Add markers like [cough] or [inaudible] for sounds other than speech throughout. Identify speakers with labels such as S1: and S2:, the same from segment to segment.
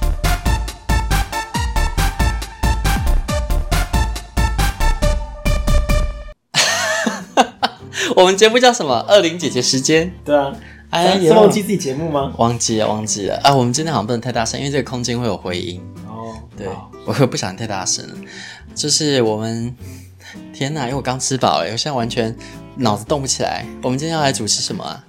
S1: [laughs] [laughs] 我们节目叫什么？二零姐姐时间。
S2: 对啊，
S1: 哎，
S2: 是忘记自己节目吗？
S1: 忘记了，忘记了啊！我们今天好像不能太大声，因为这个空间会有回音。
S2: 哦，
S1: 对，我会不想太大声。就是我们，天哪！因为我刚吃饱，哎，我现在完全脑子动不起来。我们今天要来主持什么啊？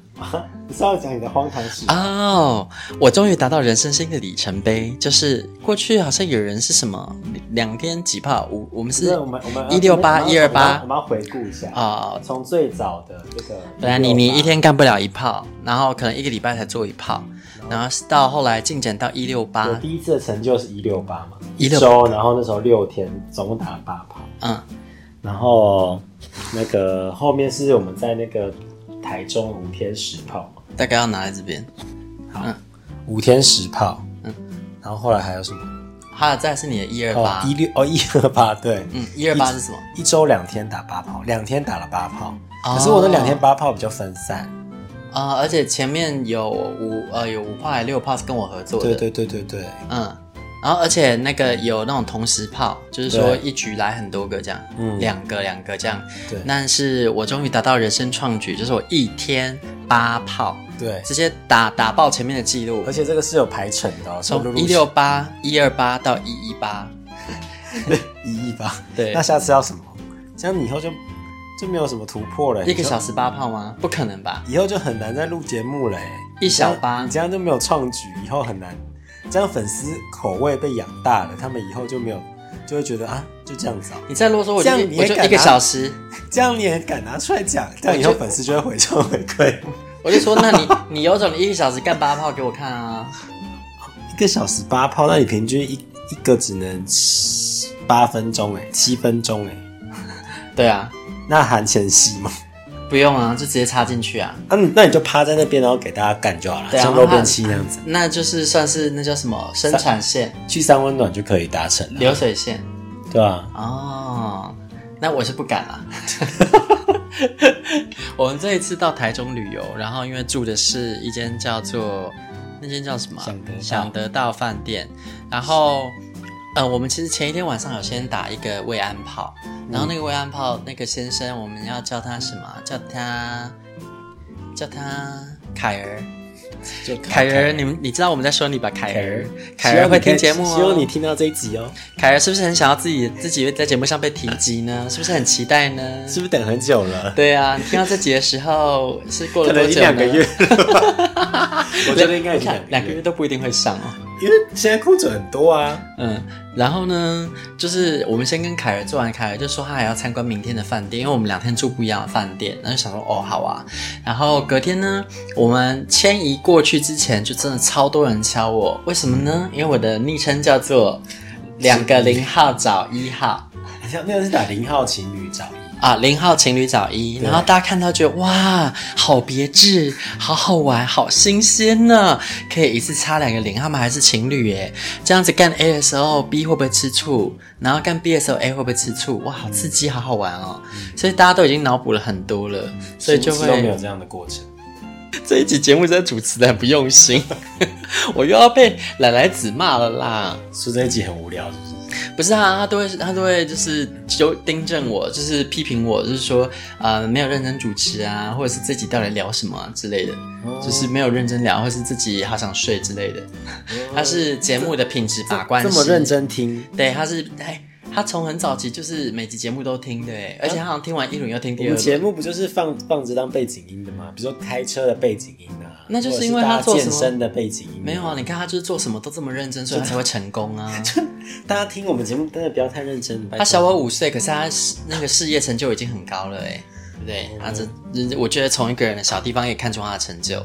S2: 你是要讲你的荒唐事
S1: 哦！Oh, 我终于达到人生新的里程碑，就是过去好像有人是什么两天几炮，我我们是我们我们一六八一二八，
S2: 我们要回顾一下
S1: 啊，
S2: 从、oh, 最早的这个，
S1: 本来你你一天干不了一炮，然后可能一个礼拜才做一炮，然后到后来进展到一六八，
S2: 我第一次的成就是一六八嘛，一周，然后那时候六天总共打了八炮，
S1: 嗯，
S2: 然后那个后面是我们在那个。台中五天十炮，
S1: 大概要拿在这边。
S2: 好，嗯、五天十炮，嗯，然后后来还有什么？
S1: 还有再是你的一二八。
S2: 一六哦一二八对，
S1: 嗯，一二八是什么？
S2: 一周两天打八炮，两天打了八炮，哦、可是我的两天八炮比较分散。
S1: 啊、呃，而且前面有五呃有五炮还六炮是跟我合作的，
S2: 对对对对对，
S1: 嗯。然后，而且那个有那种同时炮，就是说一局来很多个这样，嗯，两个两个这样。对。但是我终于达到人生创举，就是我一天八炮，对，直接打打爆前面的记录。
S2: 而且这个是有排程的，
S1: 从一六八、一二八到一一八，[laughs]
S2: 一一八。
S1: 对。
S2: 那下次要什么？这样你以后就就没有什么突破了。
S1: 一个小时八炮吗？不可能吧？
S2: 以后就很难再录节目了。
S1: 一小八，
S2: 你这样就没有创举，以后很难。这样粉丝口味被养大了，他们以后就没有，就会觉得啊，就这样子啊。
S1: 你再啰嗦，我就
S2: 这样你也
S1: 一个小时，[laughs]
S2: 这样你也敢拿出来讲？这样以后粉丝就会回传回馈。[laughs]
S1: 我就说，那你你有种，你一个小时干八炮给我看啊？
S2: 一个小时八炮，那你平均一一个只能八分钟哎，七分钟哎。
S1: 对啊，
S2: 那含前戏吗？
S1: 不用啊，就直接插进去啊。
S2: 嗯、啊，那你就趴在那边，然后给大家干就好了，啊、像漏便器那样子。
S1: 那就是算是那叫什么生产线，
S2: 去三温暖就可以达成了。
S1: 流水线，
S2: 对啊。
S1: 哦，那我是不敢啊。[laughs] 我们这一次到台中旅游，然后因为住的是一间叫做那间叫什么？
S2: 想得
S1: 想得到饭店，然后。呃，我们其实前一天晚上有先打一个慰安炮，然后那个慰安炮那个先生，我们要叫他什么？叫他叫他凯儿，就凯儿，你们你知道我们在说你吧？凯儿，凯儿会听节目哦，
S2: 希望你听到这一集哦。
S1: 凯儿是不是很想要自己自己在节目上被提及呢？是不是很期待呢？
S2: 是不是等很久了？
S1: 对啊，你听到这集的时候是过了多久？
S2: 一两个月。[laughs] 我觉得应该两
S1: 两个月都不一定会上哦。
S2: 因为现在空准很多啊，
S1: 嗯，然后呢，就是我们先跟凯儿做完，凯儿就说他还要参观明天的饭店，因为我们两天住不一样的饭店，然后就想说哦好啊，然后隔天呢，我们迁移过去之前，就真的超多人敲我，为什么呢？因为我的昵称叫做两个零号找一号，
S2: 好像那个是打零号情侣找一。
S1: 啊，零号情侣找一，然后大家看到觉得哇，好别致，好好玩，好新鲜呢，可以一次插两个零，他们还是情侣耶，这样子干 A 的时候，B 会不会吃醋？然后干 B 的时候，A 会不会吃醋？哇，好刺激，好好玩哦！所以大家都已经脑补了很多了，所以就会
S2: 都没有这样的过程。[laughs]
S1: 这一集节目真的主持的很不用心，[laughs] 我又要被奶奶子骂了啦，
S2: 说这一集很无聊是不是？
S1: 不是啊，他都会，他都会就是就订正我，就是批评我，就是说，呃，没有认真主持啊，或者是自己到底聊什么之类的，就是没有认真聊，或是自己好想睡之类的。他是节目的品质把关，
S2: 这么认真听，
S1: 对，他是，哎，他从很早期就是每集节目都听，的，而且他好像听完一轮又听第二轮。
S2: 节目不就是放放着当背景音的吗？比如说开车的背景音啊。
S1: 那就是因为他做
S2: 健身的背景音乐
S1: 没有啊？你看他就是做什么都这么认真，所以他才会成功啊！[laughs]
S2: 大家听我们节目真的不要太认真。
S1: 他小我五岁，可是他那个事业成就已经很高了哎，对不对？他这我觉得从一个人的小地方也看出他的成就。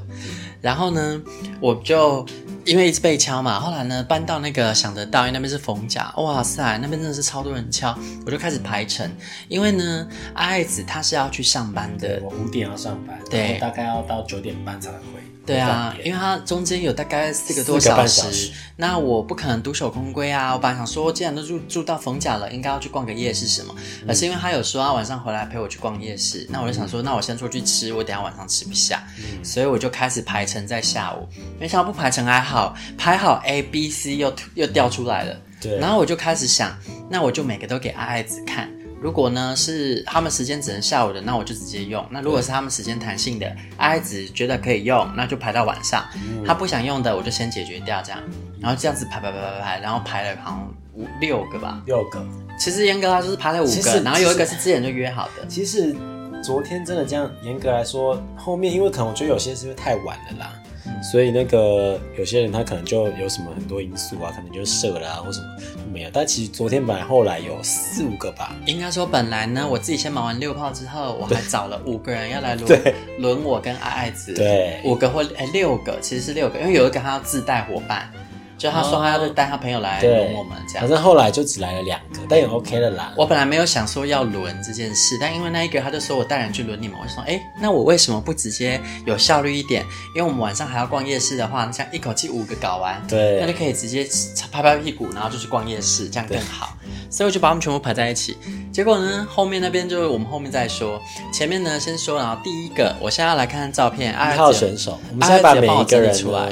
S1: 然后呢，我就。因为一直被敲嘛，后来呢搬到那个想得到，因为那边是逢甲，哇塞，那边真的是超多人敲，我就开始排程。因为呢，爱子他是要去上班的，
S2: 我五点要上班，
S1: 对，
S2: 大概要到九点半才能回。
S1: 对啊，因为它中间有大概四个多小时，小时那我不可能独守空闺啊。我本来想说，既然都住住到逢甲了，应该要去逛个夜市什么。而、嗯、是因为他有说他晚上回来陪我去逛夜市，那我就想说，那我先出去吃，我等下晚上吃不下，嗯、所以我就开始排程在下午。没想到不排程还好，排好 A、B、C 又又掉出来了。对，然后我就开始想，那我就每个都给爱爱子看。如果呢是他们时间只能下午的，那我就直接用。那如果是他们时间弹性的，爱爱子觉得可以用，那就排到晚上。嗯、他不想用的，我就先解决掉这样。然后这样子排排排排排，然后排了好像五六个吧。六个。其实严格来说是排了五个，然后有一个是之前就约好的。
S2: 其实昨天真的这样，严格来说，后面因为可能我觉得有些是因为太晚了啦。所以那个有些人他可能就有什么很多因素啊，可能就射了啊或什么就没有。但其实昨天本来后来有四五个吧。
S1: 应该说本来呢，我自己先忙完六炮之后，我还找了五个人要来轮 [laughs] 轮我跟爱爱子。
S2: 对，
S1: 五个或哎六个，其实是六个，因为有一个他要自带伙伴。就他说他要带他朋友来轮我们这样，
S2: 反正后来就只来了两个，但也 OK 了啦。
S1: 我本来没有想说要轮这件事，但因为那一个他就说我带人去轮你们，我就说哎，那我为什么不直接有效率一点？因为我们晚上还要逛夜市的话，像一口气五个搞完，
S2: 对，
S1: 那就可以直接拍拍屁股，然后就去逛夜市，这样更好。所以我就把他们全部排在一起。结果呢，后面那边就是我们后面再说，前面呢先说，然后第一个，我现在要来看看照片，
S2: 一号选手，我们现在把每一个人出来。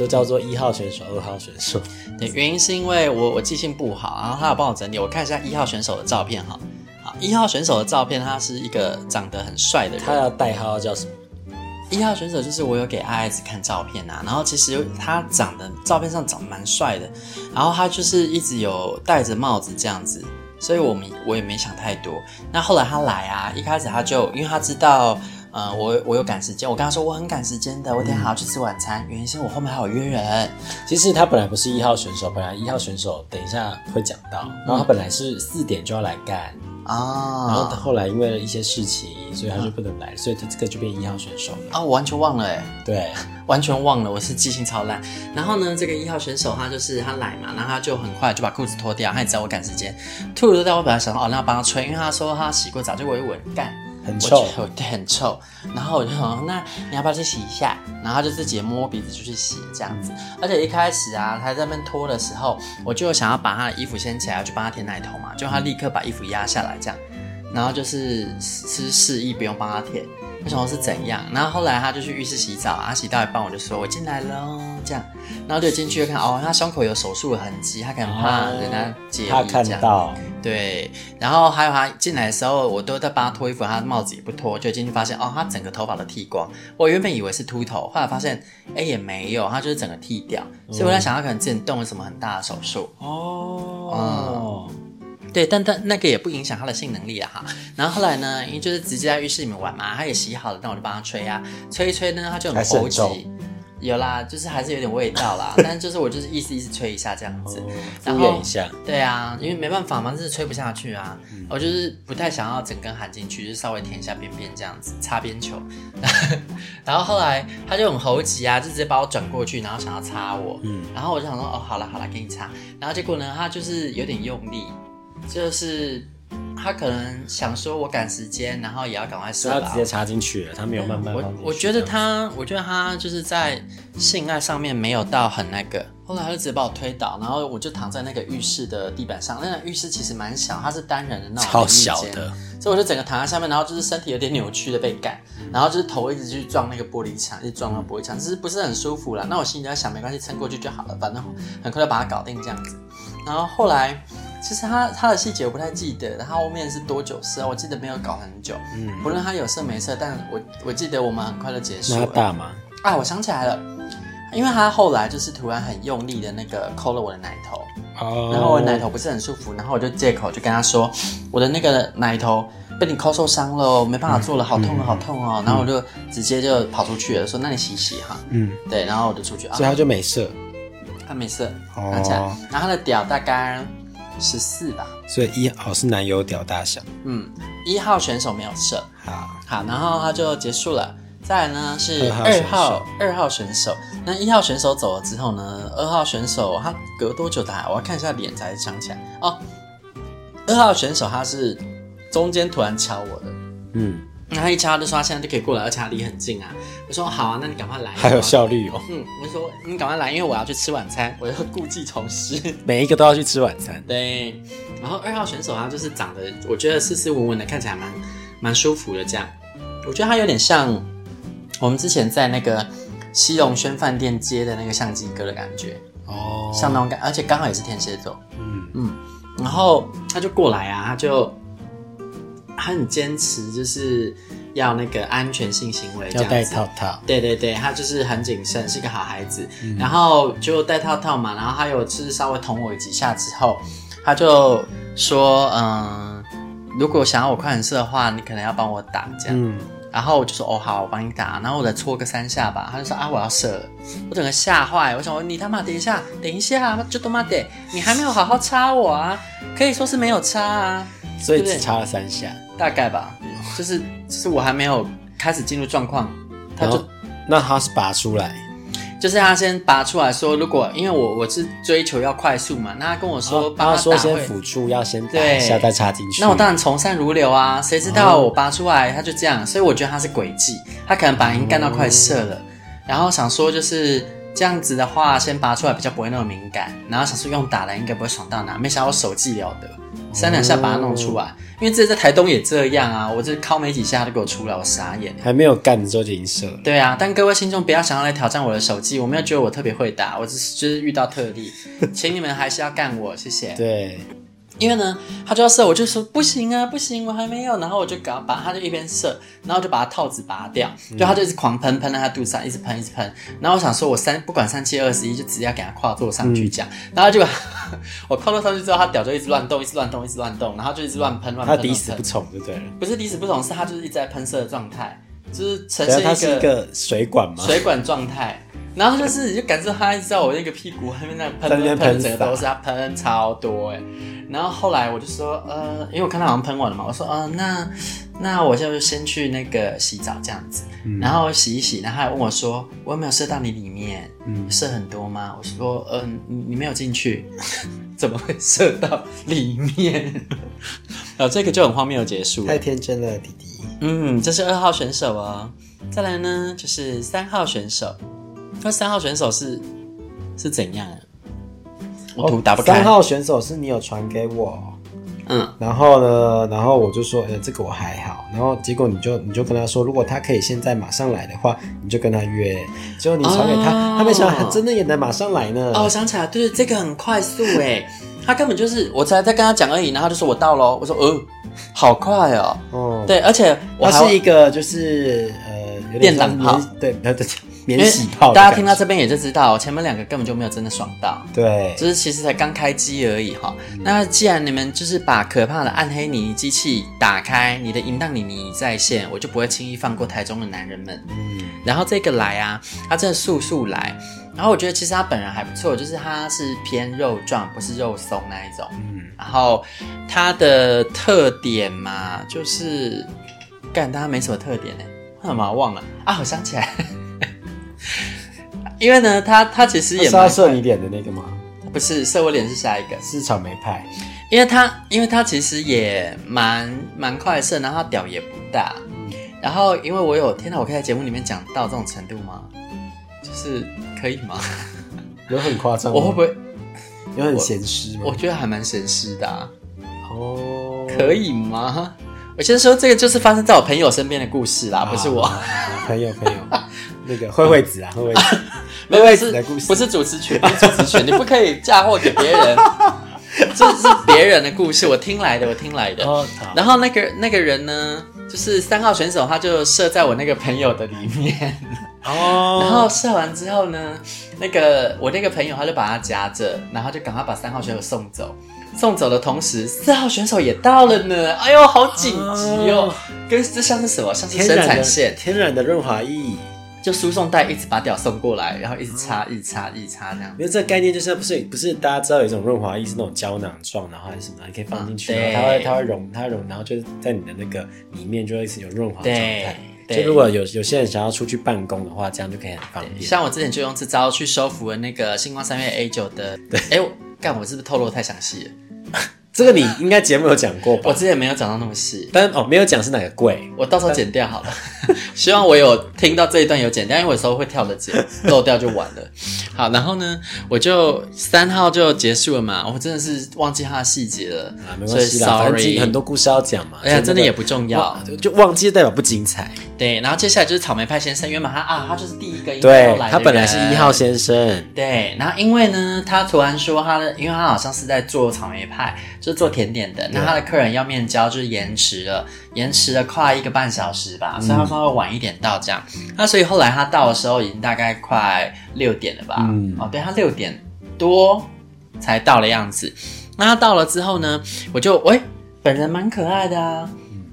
S2: 都叫做一号选手、二号选手。
S1: 对，原因是因为我我记性不好，然后他有帮我整理。我看一下一号选手的照片哈。好，一号选手的照片，他是一个长得很帅的人。
S2: 他要代号叫什么？
S1: 一号选手就是我有给爱爱子看照片呐、啊，然后其实他长得照片上长得蛮帅的，然后他就是一直有戴着帽子这样子，所以我们我也没想太多。那后来他来啊，一开始他就因为他知道。呃，我我有赶时间，我跟他说我很赶时间的，我等下还要去吃晚餐。嗯、原因是我后面还有约人。
S2: 其实他本来不是一号选手，本来一号选手等一下会讲到，然后他本来是四点就要来干啊，哦、然后后来因为了一些事情，所以他就不能来，嗯、所以他这个就变一号选手了
S1: 啊，我完全忘了哎，
S2: 对，
S1: 完全忘了，我是记性超烂。然后呢，这个一号选手他就是他来嘛，然后他就很快就把裤子脱掉，他也知道我赶时间，脱了脱掉，我本来想说哦，那要帮他吹，因为他说他洗过澡，就我一闻干。
S2: 很臭，
S1: 对，很臭。然后我就说，那你要不要去洗一下？然后他就自己摸鼻子就去洗这样子。而且一开始啊，他在那边脱的时候，我就想要把他的衣服掀起来，去帮他舔奶头嘛。就他立刻把衣服压下来这样，然后就是是示意不用帮他舔。我想说是怎样？然后后来他就去浴室洗澡啊，洗到一半我就说我进来喽这样，然后就进去看哦，他胸口有手术的痕迹，他可能怕人家介意这样。
S2: 他看到。
S1: 对，然后还有他进来的时候，我都在帮他脱衣服，他的帽子也不脱，就进去发现哦，他整个头发都剃光。我原本以为是秃头，后来发现哎也没有，他就是整个剃掉。所以我在想，他可能之前动了什么很大的手术。哦，嗯，对，但但那个也不影响他的性能力啊哈。然后后来呢，因为就是直接在浴室里面玩嘛，他也洗好了，那我就帮他吹啊，吹一吹呢，他就很猴急。有啦，就是还是有点味道啦，[laughs] 但就是我就是意思意思吹一下这样子，哦、然后
S2: 一下，
S1: 对啊，因为没办法嘛，就是吹不下去啊，嗯、我就是不太想要整根含进去，就稍微舔一下边边这样子擦边球，[laughs] 然后后来他就很猴急啊，就直接把我转过去，然后想要擦我，嗯，然后我就想说哦，好了好了，给你擦，然后结果呢，他就是有点用力，就是。他可能想说，我赶时间，然后也要赶快射，
S2: 他直接插进去了，他没有慢慢。
S1: 我我觉得他，我觉得他就是在性爱上面没有到很那个。后来他就直接把我推倒，然后我就躺在那个浴室的地板上。那个浴室其实蛮小，它是单人的那种，
S2: 超小的，
S1: 所以我就整个躺在下面，然后就是身体有点扭曲的被干，然后就是头一直去撞那个玻璃墙，一直撞到玻璃墙，只是不是很舒服啦。那我心里在想，没关系，撑过去就好了，反正很快就把它搞定这样子。然后后来。其实他他的细节我不太记得，他后面是多久射？我记得没有搞很久。嗯，不论他有射没射，但我我记得我们很快就结束了。
S2: 那大吗？
S1: 啊，我想起来了，因为他后来就是突然很用力的那个抠了我的奶头，哦，然后我的奶头不是很舒服，然后我就借口就跟他说，我的那个奶头被你抠受伤了，我没办法做了，好痛啊，好痛哦。
S2: 嗯
S1: 然后我就直接就跑出去了，说那你洗洗哈。
S2: 嗯，
S1: 对，然后我就出去啊，
S2: 所以他就没射，
S1: 他没事，
S2: 哦
S1: 拿起来，然后他的屌大概十四吧，
S2: 所以一号是男友屌大小。
S1: 嗯，一号选手没有射，
S2: 好，
S1: 好，然后他就结束了。再来呢是
S2: 二号
S1: 二号选手，那一号选手走了之后呢，二号选手他隔多久打？我要看一下脸才想起来哦。二号选手他是中间突然敲我的，
S2: 嗯，
S1: 然后他一敲就说他现在就可以过来，而且他离很近啊。我说好啊，那你赶快来，
S2: 还有效率哦，
S1: 嗯，我就说你赶快来，因为我要去吃晚餐，我要故技重施。
S2: 每一个都要去吃晚餐。
S1: 对，然后二号选手他就是长得，我觉得斯斯文文的，看起来蛮蛮舒服的。这样，我觉得他有点像我们之前在那个西龙轩饭店接的那个相机哥的感觉，
S2: 哦，
S1: 像那种感，而且刚好也是天蝎座。
S2: 嗯
S1: 嗯，然后他就过来啊，他就他很坚持，就是要那个安全性行为，
S2: 要戴套套。
S1: 对对对，他就是很谨慎，是个好孩子。
S2: 嗯
S1: 然后就戴套套嘛，然后他有就是稍微捅我几下之后，他就说，嗯，如果想要我快点射的话，你可能要帮我打这样。
S2: 嗯，
S1: 然后我就说，哦好，我帮你打。然后我再搓个三下吧。他就说啊，我要射了。我整个吓坏，我想说你他妈等一下，等一下，就他妈的，你还没有好好插我啊，可以说是没有插啊，
S2: 所以
S1: 对
S2: 只插了三下。
S1: 大概吧，就是就是我还没有开始进入状况，他就。
S2: 那他是拔出来，
S1: 就是他先拔出来说，如果因为我我是追求要快速嘛，那他跟我说
S2: 哦
S1: 帮
S2: 他说先辅助，要先打
S1: 对。
S2: 一下再插进去。
S1: 那我当然从善如流啊，谁知道
S2: 哦。
S1: 我拔出来他就这样，所以我觉得他是诡计，他可能把音干到快射了，然后想说就是这样子的话，先拔出来比较不会那么敏感，然后想说用打的应该不会爽到哪，没想到我手技了得，三两下把它弄出来，因为这在台东也这样啊，我这敲没几下他就给我出来，我傻眼。
S2: 还没有干的时候就已经射了。
S1: 对啊，但各位听众不要想要来挑战我的手技，我没有觉得我特别会打，我只是就是遇到特例，[laughs] 请你们还是要干我，谢谢。
S2: 对，
S1: 因为呢，他就要射，我就说不行啊，不行，我还没有。然后我就搞把他就一边射，然后就把他套子拔掉，就他就一直狂喷，喷在他肚子上，一直喷，一直喷。然后我想说，我三不管三七二十一，就直接要给他跨坐上去讲。然后就 [laughs] 我跨坐上去之后，他屌就一直乱动，一直乱动，一直乱动，然后就一直乱喷，乱喷。
S2: 他抵死不从就对了。
S1: 不是抵死不从，是他就是一直在喷射的状态，就是呈现一个
S2: 是一个水管吗？
S1: 水管状态，然后就是你就感受他一直在我那个屁股后面那喷喷
S2: 喷，
S1: 整个都是他喷超多哎。然后后来我就说，呃，因为我看他好像喷完了嘛，我说，呃，那那我就先去那个洗澡这样子，然后洗一洗，然后他还问我说，我有没有射到你里面？
S2: 嗯
S1: 射很多吗？我说，嗯、呃，你你没有进去，怎么会射到里面？然 [laughs] 后这个就很荒谬，结束了
S2: 太。天真了，弟弟。
S1: 嗯，这是二号选手哦。再来呢，就是三号选手。那三号选手是是怎样啊？我图打不开。
S2: 三号选手是你有传给我，
S1: 嗯，
S2: 然后呢，然后我就说，呃，这个我还好。然后结果你就你就跟他说，如果他可以现在马上来的话，你就跟他约。结果你传给他，
S1: 哦
S2: 他没想到他真的也能马上来呢。
S1: 哦，我想起来，对对，这个很快速哎，他根本就是我才在跟他讲而已，然后就说我到喽。我说，呃，好快哦。
S2: 哦，
S1: 对，而且我
S2: 是一个就是呃，有点像
S1: 电档炮
S2: 对，免洗泡
S1: 大家。听到这边也就知道，前面两个根本就没有真的爽到。
S2: 对，
S1: 就是其实才刚开机而已哈。那既然你们就是把可怕的暗黑妮妮机器打开，你的淫荡妮妮在线，我就不会轻易放过台中的男人们。
S2: 嗯，
S1: 然后这个来啊，他真的速速来。然后我觉得其实他本人还不错，就是他是偏肉壮，不是肉松那一种。
S2: 嗯，
S1: 然后他的特点嘛，就是干，他没什么特点呢。干嘛忘了啊？我想起来，[laughs] 因为呢，他他其实也蛮
S2: 是要射你脸的那个吗？
S1: 不是射我脸是下一个。
S2: 是草莓派。
S1: 因为他，因为他其实也蛮蛮快射，然后他屌也不大，然后因为我有，天哪，我可以在节目里面讲到这种程度吗？就是可以吗？
S2: 有很夸张吗？
S1: 我会不会？
S2: 有很咸湿吗？
S1: 我觉得还蛮咸湿的、啊，
S2: 哦，
S1: 可以吗？我先说这个就是发生在我朋友身边的故事啦，不是我。
S2: 啊朋友朋友，[laughs] 那个慧慧子啊，慧慧子，[laughs]
S1: 没有
S2: 慧慧
S1: 是
S2: 子的故事
S1: 不是主持权，不是主持权，你不可以嫁祸给别人，[laughs] 这是别人的故事，我听来的，我听来的。然后那个那个人呢，就是三号选手，他就射在我那个朋友的里面，
S2: 哦，[laughs]
S1: 然后射完之后呢，那个我那个朋友他就把他夹着，然后就赶快把三号选手送走。送走的同时，四号选手也到了呢。哎呦，好紧急哦！跟这像是什么？像是生产线，
S2: 天然的润滑液。
S1: 就输送带一直把屌送过来，然后一直擦，一直擦，一直擦这样。
S2: 因为这个概念就是不是不是大家知道有一种润滑液是那种胶囊状，然后还是什么，你可以放进去，然后它会它会溶，它会溶，然后就是在你的那个里面就会是有润滑状态。就如果有有些人想要出去办公的话，这样就可以很方便。
S1: 像我之前就用这招去收服了那个星光三月 A 九的。对，哎，干我是不是透露太详细了？
S2: 这个你应该节目有讲过吧？
S1: 我之前没有讲到那么细，
S2: 但哦，没有讲是哪个贵，
S1: 我到时候剪掉好了。[laughs] 希望我有听到这一段有剪掉，因为我有时候会跳着剪，漏掉就完了。好，然后呢，我就三号就结束了嘛，我真的是忘记它的细节了
S2: 啊，没关系啦，反正很多故事要讲嘛，
S1: 哎呀，真的也不重要，
S2: 就忘记代表不精彩。
S1: 对，然后接下来就是草莓派先生，原本他啊，他就是第一个一号
S2: 对，他本来是一号先生，
S1: 对，然后因为呢，他突然说他的，因为他好像是在做草莓派，就是做甜点的，那他的客人要面交就是延迟了，延迟了快一个半小时吧，所以他稍微晚一点到这样，那所以后来他到的时候已经大概快六点了吧，嗯，哦，对，他六点多才到的样子，那他到了之后呢，我就喂，本人蛮可爱的啊。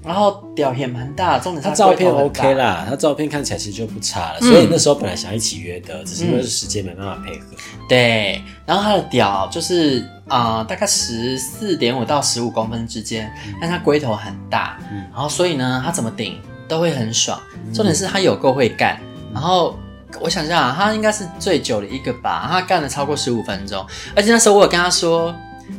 S1: 然后屌也蛮大，重点是他
S2: 照片 OK 啦，他照片看起来其实就不差了，嗯、所以那时候本来想一起约的，只是因为时间没办法配合。
S1: 对，然后他的屌就是啊、呃，大概十四点五到十五公分之间，嗯、但他龟头很大，嗯、然后所以呢，他怎么顶都会很爽。重点是他有够会干，嗯、然后我想想啊，他应该是最久的一个吧，他干了超过十五分钟，而且那时候我有跟他说。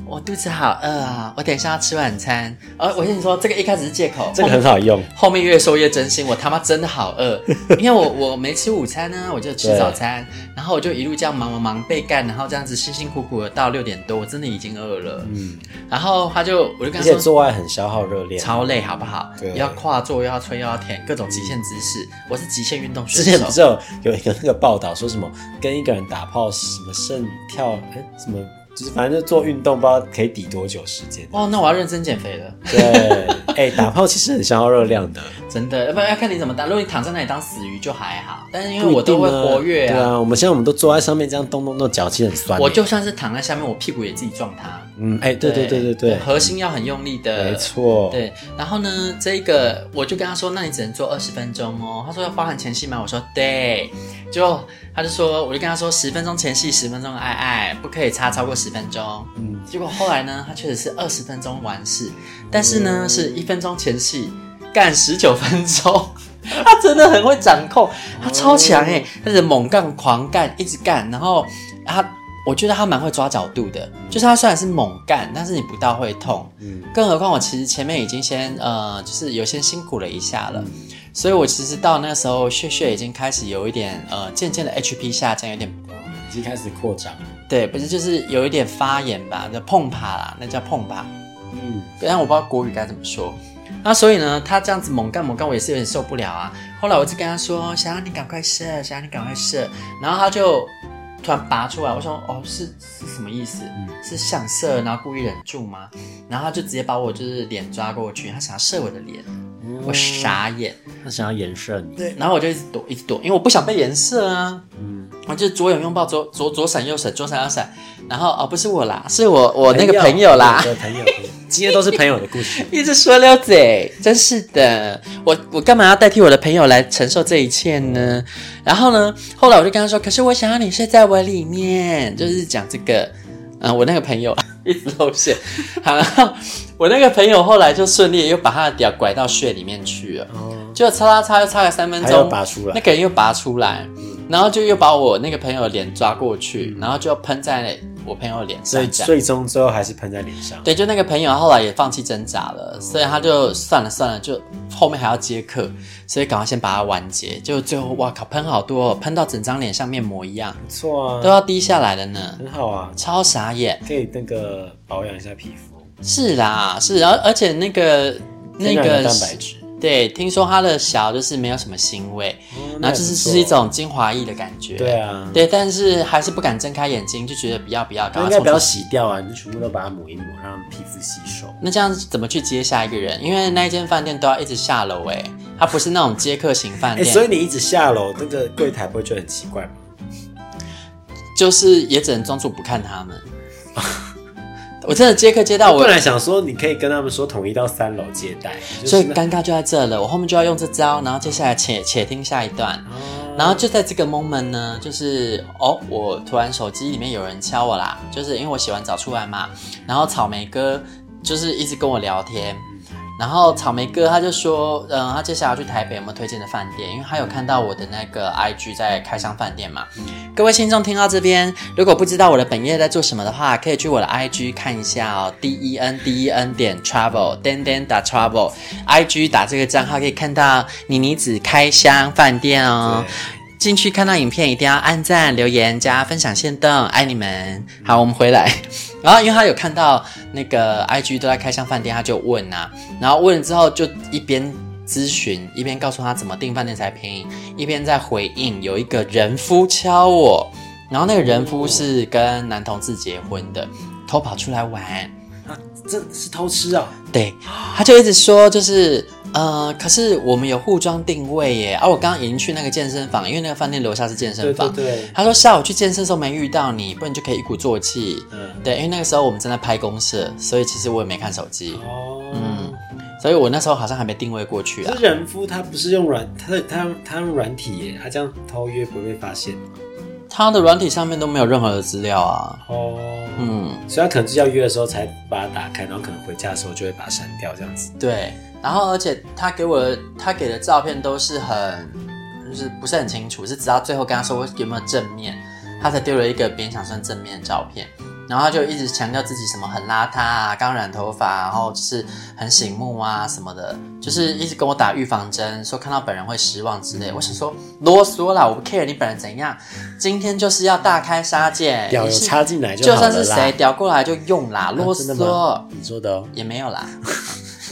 S1: 我肚子好饿啊！我等一下要吃晚餐。呃，我跟你说，这个一开始是借口，[laughs]
S2: 这个很好用。
S1: 后面越说越真心，我他妈真的好饿，[laughs] 因为我我没吃午餐呢，我就吃早餐，然后我就一路这样忙忙忙被干，然后这样子辛辛苦苦的到六点多，我真的已经饿了。嗯，然后他就我就跟他说，
S2: 而且做爱很消耗热量，
S1: 超累，好不好？对，要跨坐，又要吹，又要舔，各种极限姿势。嗯、我是极限运动选手。之
S2: 前不是有有一个那个报道说什么跟一个人打炮什么肾跳哎什么？就是反正就做运动，不知道可以抵多久时间。
S1: 哦，那我要认真减肥了。
S2: 对，哎、欸，打炮其实很消耗热量的，
S1: 真的。要不然要看你怎么当。如果你躺在那里当死鱼就还好，但是因为我都会活跃啊。
S2: 对啊，我们现在我们都坐在上面这样动动动，脚其实很酸。
S1: 我就算是躺在下面，我屁股也自己撞它。
S2: 嗯，哎、欸，对对对对对，
S1: 核心要很用力的。
S2: 没错。
S1: 对，然后呢，这个我就跟他说，那你只能做二十分钟哦。他说要包含前戏吗？我说对。就他就说，我就跟他说，十分钟前戏，十分钟爱爱，不可以差超过十分钟。嗯，结果后来呢，他确实是二十分钟完事，但是呢，嗯、是一分钟前戏干十九分钟。[laughs] 他真的很会掌控，他超强哎，他是猛干狂干，一直干，然后他。我觉得他蛮会抓角度的，就是他虽然是猛干，但是你不到会痛。嗯，更何况我其实前面已经先呃，就是有些辛苦了一下了，嗯、所以我其实到那时候血血已经开始有一点呃，渐渐的 HP 下降，有点
S2: 已经开始扩张。
S1: 对，不是就是有一点发炎吧，叫碰爬啦，那叫碰爬。嗯，但我不知道国语该怎么说。那所以呢，他这样子猛干猛干，我也是有点受不了啊。后来我就跟他说：“想要你赶快射，想要你赶快射。”然后他就。突然拔出来，我说：“哦，是是什么意思？嗯、是想射，然后故意忍住吗？”然后他就直接把我就是脸抓过去，他想要射我的脸，嗯、我傻眼，
S2: 他想要颜射你。
S1: 对，然后我就一直躲，一直躲，因为我不想被颜射啊。嗯，我就左拥右抱，左左左闪右闪，左闪右闪。然后哦，不是我啦，是我我那个朋友啦。
S2: 朋友，朋友，[laughs] 今天都是朋友的故事，
S1: 一直说溜嘴，真是的。我我干嘛要代替我的朋友来承受这一切呢？然后呢，后来我就跟他说，可是我想要你睡在我里面，就是讲这个。嗯，我那个朋友 [laughs] 一直露馅，好，然后我那个朋友后来就顺利又把他的屌拐到穴里面去了，哦，就擦擦擦又擦了三分钟，
S2: 拔出来，
S1: 那个人又拔出来，嗯，然后就又把我那个朋友的脸抓过去，然后就喷在我朋友脸上，
S2: 所以最终最后还是喷在脸上。
S1: 对，就那个朋友后来也放弃挣扎了，所以他就算了算了，就后面还要接客，所以赶快先把它完结。就最后哇靠，喷好多，喷到整张脸像面膜一样，
S2: 不错啊，
S1: 都要滴下来了呢。
S2: 很好啊，
S1: 超傻眼，
S2: 可以那个保养一下皮肤。
S1: 是啦，是，而而且那个那个
S2: 蛋白质。
S1: 对，听说它的小就是没有什么腥味，嗯、然后就是是一种精华液的感觉。
S2: 对啊，
S1: 对，但是还是不敢睁开眼睛，就觉得不要不要，
S2: 应该不要洗掉啊，你全部都把它抹一抹，让皮肤吸收。
S1: 那这样子怎么去接下一个人？因为那一间饭店都要一直下楼，哎，它不是那种接客型饭店，
S2: 所以你一直下楼，那个柜台不会觉得很奇怪吗？
S1: 就是也只能装作不看他们。[laughs] 我真的接客接到我
S2: 本来想说你可以跟他们说统一到三楼接待，就是、
S1: 所以尴尬就在这了。我后面就要用这招，然后接下来且且听下一段。哦、然后就在这个 moment 呢，就是哦，我突然手机里面有人敲我啦，就是因为我洗完澡出来嘛，然后草莓哥就是一直跟我聊天。然后草莓哥他就说，嗯，他接下来要去台北，有没有推荐的饭店？因为他有看到我的那个 IG 在开箱饭店嘛。各位听众听到这边，如果不知道我的本业在做什么的话，可以去我的 IG 看一下哦，D E N D E N 点 Travel，Den Den 打 Travel，IG 打这个账号可以看到妮妮子开箱饭店哦。进去看到影片，一定要按赞、留言、加分享、限动，爱你们！好，我们回来。然后，因为他有看到那个 IG 都在开箱饭店，他就问啊，然后问了之后就一边咨询，一边告诉他怎么订饭店才便宜，一边在回应有一个人夫敲我，然后那个人夫是跟男同志结婚的，偷跑出来玩，
S2: 啊，这是偷吃啊？
S1: 对，他就一直说就是。呃，可是我们有互装定位耶，而、啊、我刚刚已经去那个健身房，因为那个饭店楼下是健身房。
S2: 对对对。
S1: 他说下午去健身的时候没遇到你，不然就可以一鼓作气。
S2: 嗯，
S1: 对，因为那个时候我们正在拍公社，所以其实我也没看手机。
S2: 哦。
S1: 嗯，所以我那时候好像还没定位过去啊。
S2: 是人夫他不是用软，他他他用软体耶，他这样偷约不会被发现。
S1: 他的软体上面都没有任何的资料啊。
S2: 哦。
S1: 嗯，
S2: 所以他可能是要约的时候才把它打开，然后可能回家的时候就会把它删掉这样子。
S1: 对。然后，而且他给我的，他给的照片都是很，就是不是很清楚，是直到最后跟他说我有没有正面，他才丢了一个勉强算正面的照片。然后他就一直强调自己什么很邋遢啊，刚染头发，然后就是很醒目啊什么的，就是一直跟我打预防针，说看到本人会失望之类。我想说啰嗦啦，我不 care 你本人怎样，今天就是要大开杀戒，[laughs]
S2: 插进来就
S1: 就算是谁屌过来就用啦，啰嗦。
S2: 啊、你说的哦，
S1: 也没有啦。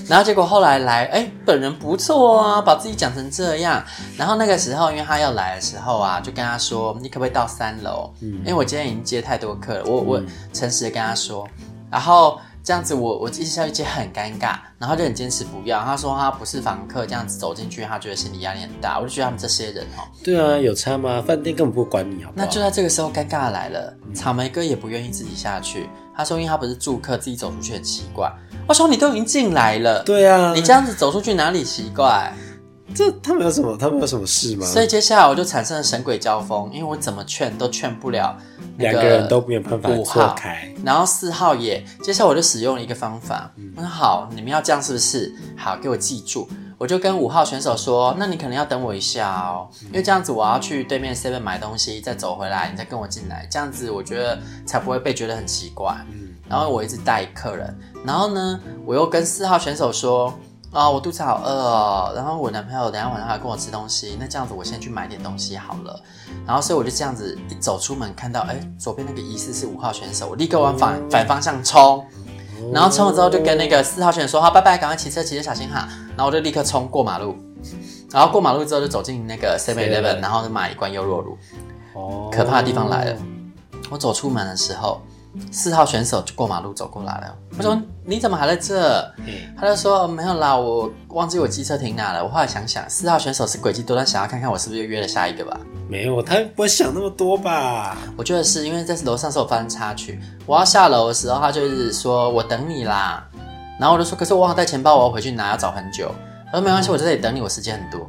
S1: 然后结果后来来，哎，本人不错啊，把自己讲成这样。然后那个时候，因为他要来的时候啊，就跟他说，你可不可以到三楼？嗯，因为我今天已经接太多客了，我我诚实的跟他说。然后这样子我，我我一下去接很尴尬，然后就很坚持不要。他说他不是房客，这样子走进去，他觉得心理压力很大。我就觉得他们这些人哦，
S2: 对啊，有差吗？饭店根本不管你好不好？
S1: 那就在这个时候，尴尬来了，草莓哥也不愿意自己下去。他说，因为他不是住客，自己走出去很奇怪。我说你都已经进来了，
S2: 对啊，
S1: 你这样子走出去哪里奇怪？
S2: 这他们有什么？他们有什么事吗？
S1: 所以接下来我就产生了神鬼交锋，因为我怎么劝都劝不了
S2: 两个人都没有办法错开。
S1: 然后四号也，接下来我就使用了一个方法，嗯，我说好，你们要这样是不是？好，给我记住。我就跟五号选手说，那你可能要等我一下哦，因为这样子我要去对面 seven 买东西，再走回来，你再跟我进来，这样子我觉得才不会被觉得很奇怪。嗯，然后我一直带客人，然后呢，我又跟四号选手说，啊、哦，我肚子好饿哦，然后我男朋友等一下晚上还跟我吃东西，那这样子我先去买点东西好了。然后所以我就这样子一走出门，看到哎，左边那个疑似是五号选手，我立刻往反反方向冲。然后冲了之后，就跟那个四号选手说：“好，拜拜，赶快骑车，骑车小心哈。”然后我就立刻冲过马路，然后过马路之后就走进那个 Seven Eleven，然后就买一罐优酪乳。哦，可怕的地方来了！我走出门的时候。四号选手就过马路走过来了，我说你怎么还在这？他就说没有啦，我忘记我机车停哪了。我后来想想，四号选手是诡计多端，想要看看我是不是又约了下一个吧？
S2: 没有，他不会想那么多吧？
S1: 我觉得是因为在楼上是有发生插曲，我要下楼的时候，他就是说我等你啦。然后我就说，可是我忘了带钱包，我要回去拿，要找很久。他说没关系，我在这里等你，我时间很多。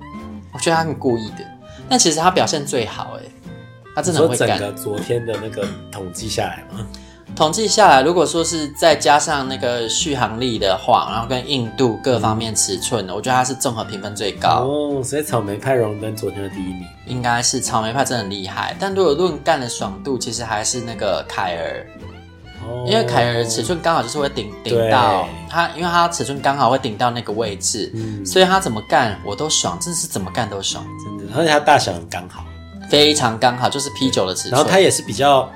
S1: 我觉得他很故意的，但其实他表现最好哎，他真的会干。
S2: 整个昨天的那个统计下来吗？
S1: 统计下来，如果说是再加上那个续航力的话，然后跟硬度各方面尺寸的，我觉得它是综合评分最高。
S2: 哦，所以草莓派荣登昨天的第一名，
S1: 应该是草莓派真的很厉害。但如果论干的爽度，其实还是那个凯儿。哦。因为凯儿尺寸刚好就是会顶顶到它，因为它尺寸刚好会顶到那个位置，嗯，所以它怎么干我都爽，真的是怎么干都爽，
S2: 真的。而且它大小很刚好，
S1: 非常刚好，就是 P 九的尺寸。
S2: 然后它也是比较。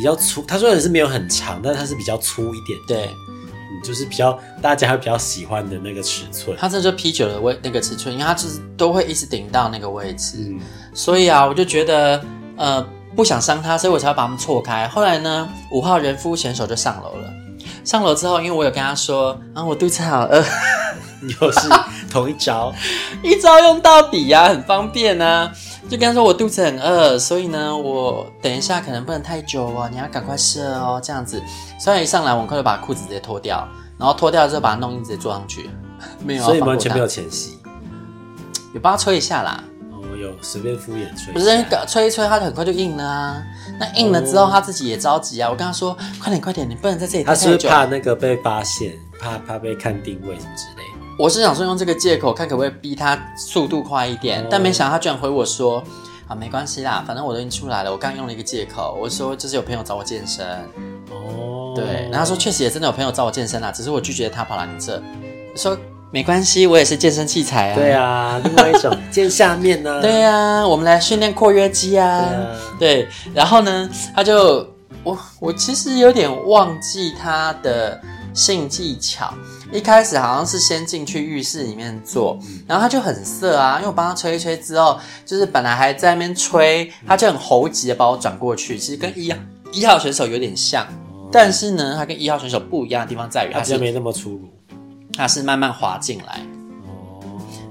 S2: 比较粗，他说的是没有很长，但它是比较粗一点。
S1: 对，
S2: 嗯，就是比较大家会比较喜欢的那个尺寸。
S1: 它这就 P 九的位那个尺寸，因为它就是都会一直顶到那个位置。嗯，所以啊，我就觉得呃不想伤他，所以我才要把他们错开。后来呢，五号人夫选手就上楼了。上楼之后，因为我有跟他说啊，我肚子好饿，[laughs]
S2: 又是同一招，[laughs]
S1: 一招用到底呀，啊，很方便啊。就跟他说我肚子很饿，所以呢，我等一下可能不能太久哦，你要赶快射哦，这样子。所以一上来，我快就把裤子直接脱掉，然后脱掉之后把它弄硬直接坐上去，[laughs] 没有。
S2: 所以完全没有前戏，
S1: 有帮他吹一下啦。
S2: 哦，有随便敷衍吹。
S1: 不是吹一吹，他很快就硬了啊。那硬了之后，他自己也着急啊。我跟他说，快点快点，你不能在这里待太久。
S2: 他是是怕那个被发现，怕怕被看定位什么之类。
S1: 我是想说用这个借口看可不可以逼他速度快一点，但没想到他居然回我说：“啊，没关系啦，反正我都已经出来了。”我刚用了一个借口，我说就是有朋友找我健身。哦，对，然后他说确实也真的有朋友找我健身啦，只是我拒绝他跑来你这，说没关系，我也是健身器材啊。
S2: 对啊，另外一种 [laughs] 健下面呢？
S1: 对啊，我们来训练括约肌啊。对，然后呢，他就我我其实有点忘记他的性技巧。一开始好像是先进去浴室里面做，然后他就很色啊，因为我帮他吹一吹之后，就是本来还在那边吹，他就很猴急的把我转过去，其实跟一号一号选手有点像，但是呢，他跟一号选手不一样的地方在于，他是
S2: 没那么粗鲁，
S1: 他是慢慢滑进来，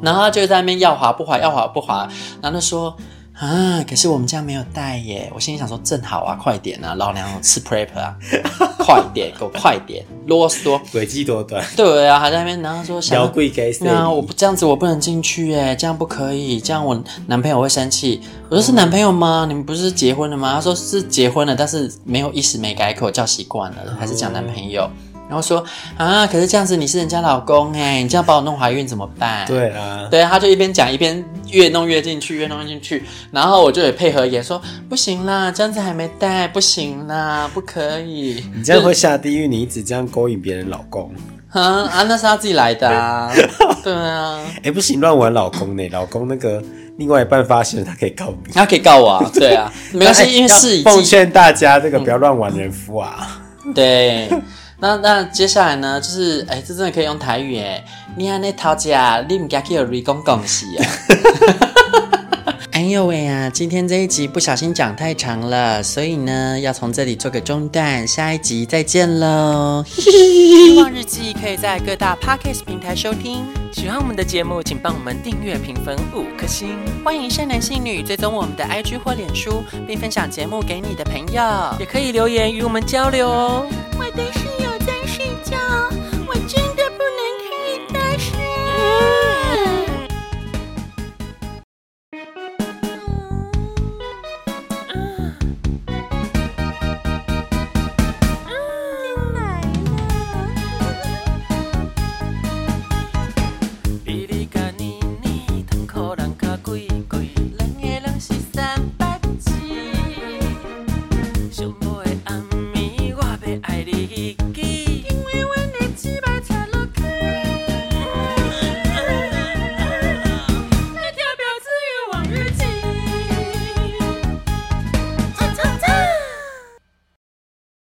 S1: 然后他就在那边要滑不滑，要滑不滑，然后他说。啊！可是我们家没有带耶，我心里想说正好啊，快点啊，老娘吃 prep 啊，[laughs] 快点，给我快点，啰嗦，
S2: 诡计多端。
S1: 对啊，还在那边，然后说想要
S2: 贵给谁？
S1: 啊，我不这样子，我不能进去耶，这样不可以，这样我男朋友会生气。我说是男朋友吗？你们不是结婚了吗？他说是结婚了，但是没有一时没改口，叫习惯了，还是讲男朋友。然后说啊，可是这样子你是人家老公哎，你这样把我弄怀孕怎么办？
S2: 对啊，
S1: 对，他就一边讲一边越弄越进去，越弄越进去。然后我就也配合演说，不行啦，这样子还没带，不行啦，不可以。
S2: 你这样会下地狱，你一直这样勾引别人老公。[laughs]
S1: 啊啊，那是他自己来的啊。[laughs] 对啊。哎，
S2: 不行，乱玩老公呢？老公那个另外一半发现了，他可以告你。
S1: 他可以告我啊？对啊，没关系，[laughs] 因为事已
S2: 奉劝大家，这个不要乱玩人夫啊。
S1: 对。那那接下来呢？就是哎，这真的可以用台语哎！你安尼讨价，你唔惊去有雷公恭喜啊？[laughs] 哎呦喂啊！今天这一集不小心讲太长了，所以呢，要从这里做个中断，下一集再见喽！希望日记可以在各大 Podcast 平台收听。喜欢我们的节目，请帮我们订阅、评分五颗星。欢迎善男信女追踪我们的 IG 或脸书，并分享节目给你的朋友，也可以留言与我们交流哦。我的室